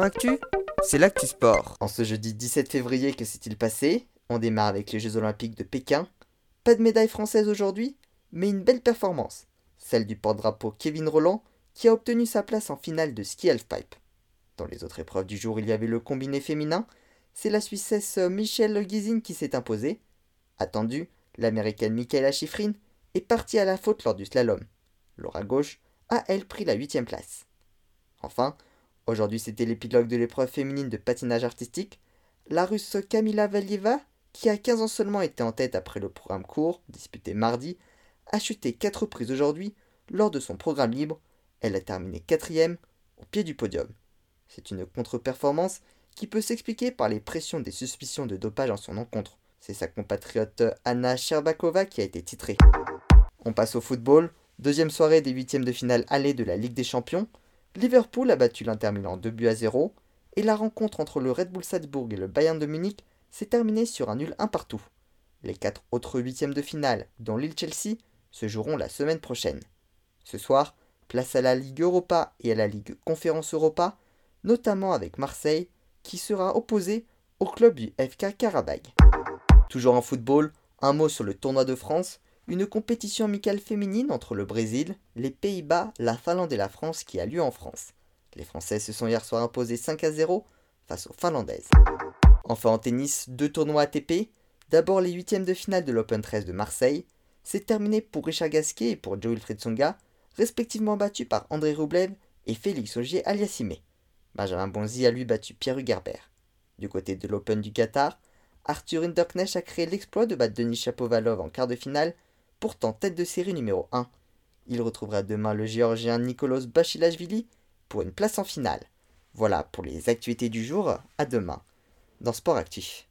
Actu, c'est l'actu sport. En ce jeudi 17 février, que s'est-il passé? On démarre avec les Jeux Olympiques de Pékin. Pas de médaille française aujourd'hui, mais une belle performance. Celle du porte-drapeau Kevin Roland, qui a obtenu sa place en finale de ski halfpipe. Dans les autres épreuves du jour, il y avait le combiné féminin. C'est la Suissesse Michelle Gizin qui s'est imposée. Attendu, l'américaine Michaela Schifrin est partie à la faute lors du slalom. Laura Gauche a, elle, pris la huitième place. Enfin, aujourd'hui c'était l'épilogue de l'épreuve féminine de patinage artistique. La russe Kamila Valieva, qui a 15 ans seulement été en tête après le programme court, disputé mardi, a chuté 4 reprises aujourd'hui lors de son programme libre. Elle a terminé quatrième au pied du podium. C'est une contre-performance qui peut s'expliquer par les pressions des suspicions de dopage en son encontre. C'est sa compatriote Anna Sherbakova qui a été titrée. On passe au football. Deuxième soirée des huitièmes de finale allée de la Ligue des Champions. Liverpool a battu l'Inter Milan 2 buts à 0 et la rencontre entre le Red Bull Salzbourg et le Bayern de Munich s'est terminée sur un nul un partout. Les quatre autres huitièmes de finale, dont Lille-Chelsea, se joueront la semaine prochaine. Ce soir, place à la Ligue Europa et à la Ligue Conférence Europa, notamment avec Marseille, qui sera opposé au club du FK Karabag. Toujours en football, un mot sur le tournoi de France, une compétition amicale féminine entre le Brésil, les Pays-Bas, la Finlande et la France qui a lieu en France. Les Français se sont hier soir imposés 5 à 0 face aux Finlandaises. Enfin en tennis, deux tournois ATP. D'abord les huitièmes de finale de l'Open 13 de Marseille. C'est terminé pour Richard Gasquet et pour Joe Wilfried respectivement battus par André Roublev et Félix Auger aliassime. Benjamin Bonzi a lui battu Pierre Hugerbert. Du côté de l'Open du Qatar, Arthur Hinderknecht a créé l'exploit de battre Denis Chapovalov en quart de finale, pourtant tête de série numéro 1. Il retrouvera demain le géorgien Nicolas Bachilashvili pour une place en finale. Voilà pour les actualités du jour, à demain dans Sport Actif.